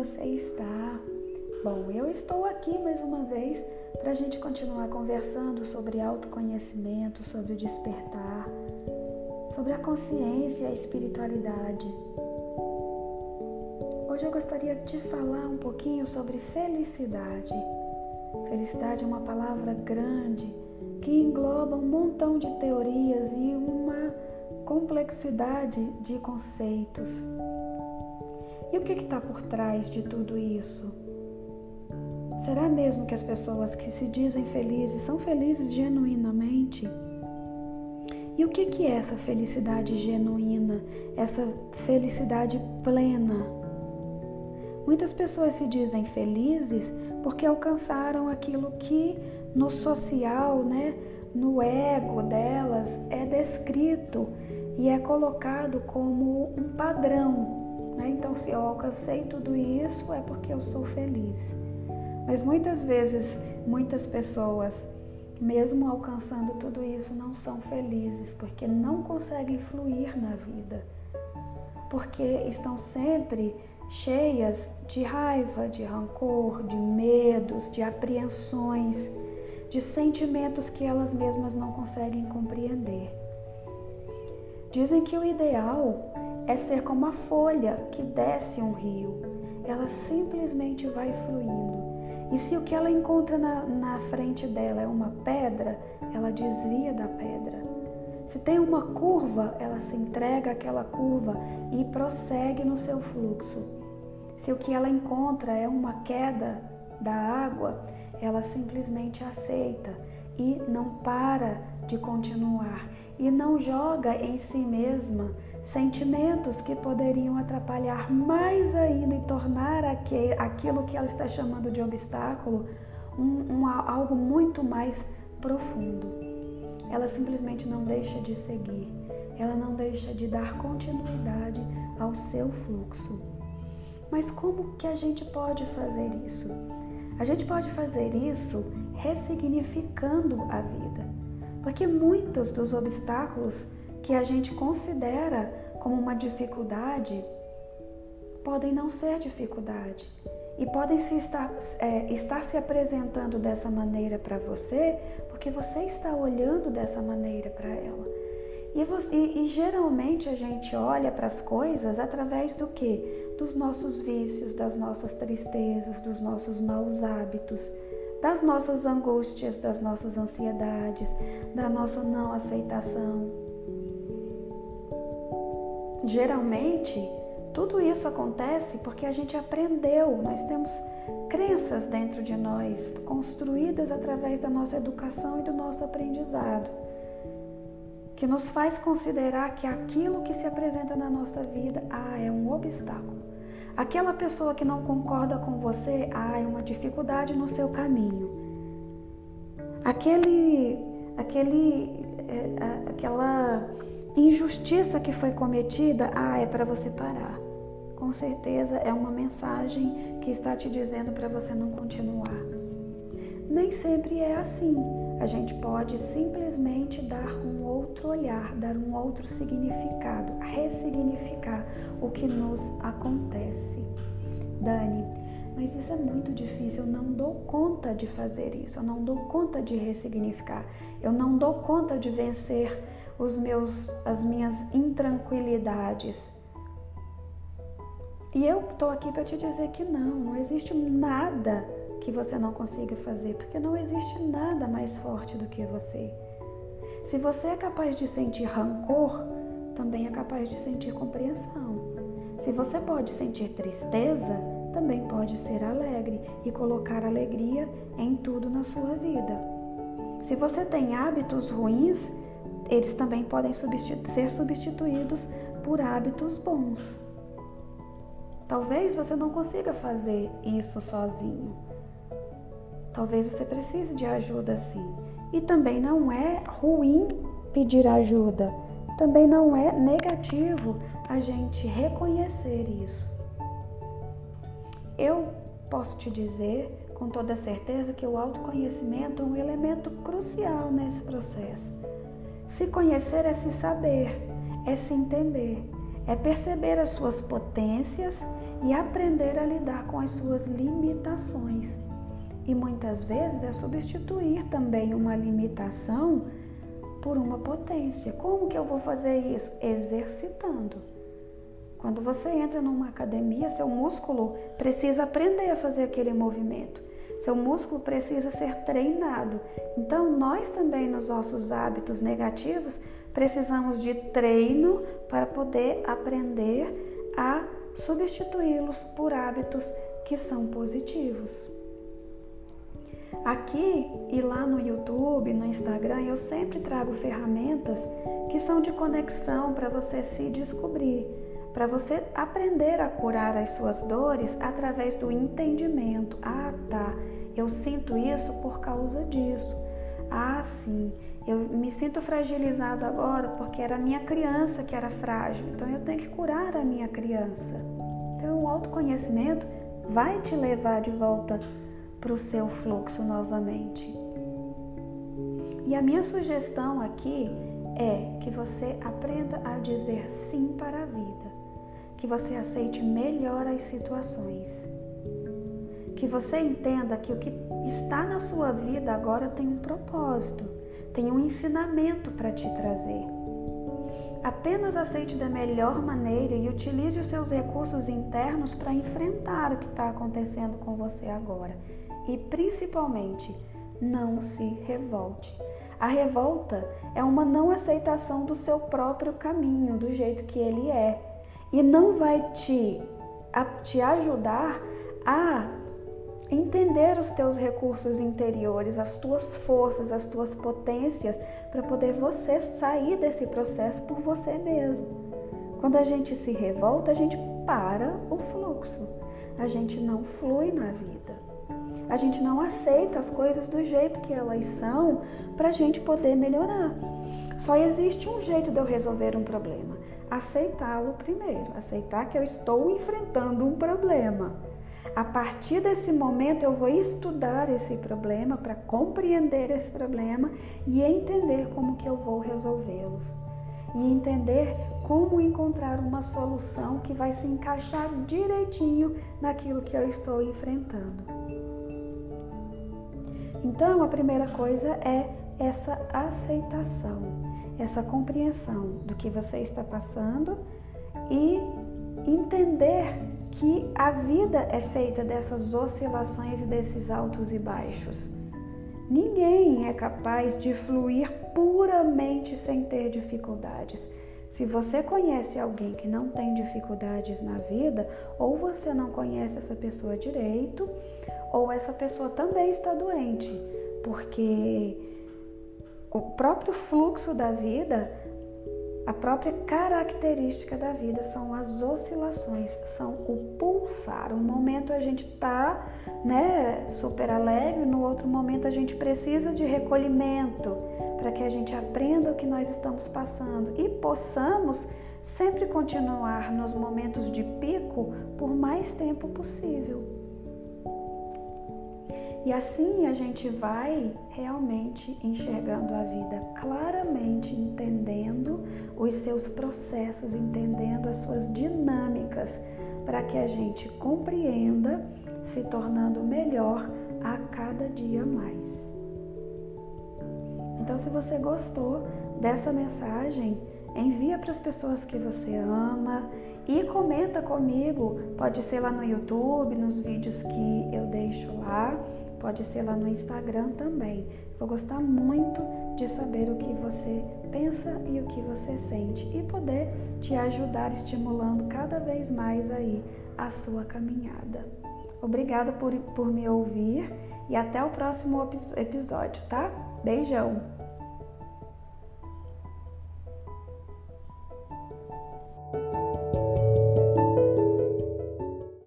você está? Bom, eu estou aqui mais uma vez para a gente continuar conversando sobre autoconhecimento, sobre o despertar, sobre a consciência e a espiritualidade. Hoje eu gostaria de falar um pouquinho sobre felicidade. Felicidade é uma palavra grande que engloba um montão de teorias e uma complexidade de conceitos. E o que está por trás de tudo isso? Será mesmo que as pessoas que se dizem felizes são felizes genuinamente? E o que, que é essa felicidade genuína, essa felicidade plena? Muitas pessoas se dizem felizes porque alcançaram aquilo que no social, né, no ego delas é descrito e é colocado como um padrão né? Então, se eu alcancei tudo isso, é porque eu sou feliz. Mas muitas vezes, muitas pessoas, mesmo alcançando tudo isso, não são felizes porque não conseguem fluir na vida. Porque estão sempre cheias de raiva, de rancor, de medos, de apreensões, de sentimentos que elas mesmas não conseguem compreender. Dizem que o ideal é ser como a folha que desce um rio. Ela simplesmente vai fluindo. E se o que ela encontra na, na frente dela é uma pedra, ela desvia da pedra. Se tem uma curva, ela se entrega àquela curva e prossegue no seu fluxo. Se o que ela encontra é uma queda da água, ela simplesmente aceita e não para de continuar e não joga em si mesma sentimentos que poderiam atrapalhar mais ainda e tornar aquilo que ela está chamando de obstáculo um, um, algo muito mais profundo. Ela simplesmente não deixa de seguir, ela não deixa de dar continuidade ao seu fluxo. Mas como que a gente pode fazer isso? A gente pode fazer isso ressignificando a vida, porque muitos dos obstáculos que a gente considera como uma dificuldade podem não ser dificuldade e podem se estar, é, estar se apresentando dessa maneira para você porque você está olhando dessa maneira para ela. E, você, e, e, geralmente a gente olha para as coisas através do que? Dos nossos vícios, das nossas tristezas, dos nossos maus hábitos, das nossas angústias, das nossas ansiedades, da nossa não aceitação. Geralmente, tudo isso acontece porque a gente aprendeu, nós temos crenças dentro de nós, construídas através da nossa educação e do nosso aprendizado, que nos faz considerar que aquilo que se apresenta na nossa vida ah, é um obstáculo. Aquela pessoa que não concorda com você, ah, é uma dificuldade no seu caminho. Aquele, aquele, é, aquela Injustiça que foi cometida, ah, é para você parar. Com certeza é uma mensagem que está te dizendo para você não continuar. Nem sempre é assim. A gente pode simplesmente dar um outro olhar, dar um outro significado, ressignificar o que nos acontece. Dani, mas isso é muito difícil, eu não dou conta de fazer isso, eu não dou conta de ressignificar, eu não dou conta de vencer os meus, as minhas intranquilidades. E eu estou aqui para te dizer que não, não existe nada que você não consiga fazer, porque não existe nada mais forte do que você. Se você é capaz de sentir rancor, também é capaz de sentir compreensão. Se você pode sentir tristeza, também pode ser alegre e colocar alegria em tudo na sua vida. Se você tem hábitos ruins, eles também podem substitu ser substituídos por hábitos bons. Talvez você não consiga fazer isso sozinho. Talvez você precise de ajuda sim. E também não é ruim pedir ajuda. Também não é negativo a gente reconhecer isso. Eu posso te dizer com toda certeza que o autoconhecimento é um elemento crucial nesse processo. Se conhecer é se saber, é se entender, é perceber as suas potências e aprender a lidar com as suas limitações. E muitas vezes é substituir também uma limitação por uma potência. Como que eu vou fazer isso? Exercitando. Quando você entra numa academia, seu músculo precisa aprender a fazer aquele movimento. Seu músculo precisa ser treinado. Então, nós também, nos nossos hábitos negativos, precisamos de treino para poder aprender a substituí-los por hábitos que são positivos. Aqui e lá no YouTube, no Instagram, eu sempre trago ferramentas que são de conexão para você se descobrir, para você aprender a curar as suas dores através do entendimento. Ah, tá, eu sinto isso por causa disso. Ah, sim, eu me sinto fragilizado agora porque era a minha criança que era frágil, então eu tenho que curar a minha criança. Então, o autoconhecimento vai te levar de volta para o seu fluxo novamente. E a minha sugestão aqui é que você aprenda a dizer sim para a vida, que você aceite melhor as situações, que você entenda que o que está na sua vida agora tem um propósito, tem um ensinamento para te trazer. Apenas aceite da melhor maneira e utilize os seus recursos internos para enfrentar o que está acontecendo com você agora e principalmente não se revolte. A revolta é uma não aceitação do seu próprio caminho, do jeito que ele é, e não vai te, a, te ajudar a entender os teus recursos interiores, as tuas forças, as tuas potências, para poder você sair desse processo por você mesmo. Quando a gente se revolta, a gente para o fluxo, a gente não flui na vida. A gente não aceita as coisas do jeito que elas são para a gente poder melhorar. Só existe um jeito de eu resolver um problema: aceitá-lo primeiro, aceitar que eu estou enfrentando um problema. A partir desse momento, eu vou estudar esse problema para compreender esse problema e entender como que eu vou resolvê-los. E entender como encontrar uma solução que vai se encaixar direitinho naquilo que eu estou enfrentando. Então, a primeira coisa é essa aceitação, essa compreensão do que você está passando e entender que a vida é feita dessas oscilações e desses altos e baixos. Ninguém é capaz de fluir puramente sem ter dificuldades. Se você conhece alguém que não tem dificuldades na vida, ou você não conhece essa pessoa direito, ou essa pessoa também está doente, porque o próprio fluxo da vida, a própria característica da vida são as oscilações, são o pulsar. Um momento a gente está né, super alegre, no outro momento a gente precisa de recolhimento para que a gente aprenda o que nós estamos passando e possamos sempre continuar nos momentos de pico por mais tempo possível. E assim a gente vai realmente enxergando a vida claramente, entendendo os seus processos, entendendo as suas dinâmicas, para que a gente compreenda, se tornando melhor a cada dia mais. Então, se você gostou dessa mensagem, envia para as pessoas que você ama e comenta comigo. Pode ser lá no YouTube, nos vídeos que eu deixo lá. Pode ser lá no Instagram também. Vou gostar muito de saber o que você pensa e o que você sente e poder te ajudar estimulando cada vez mais aí a sua caminhada. Obrigada por, por me ouvir e até o próximo episódio, tá? Beijão!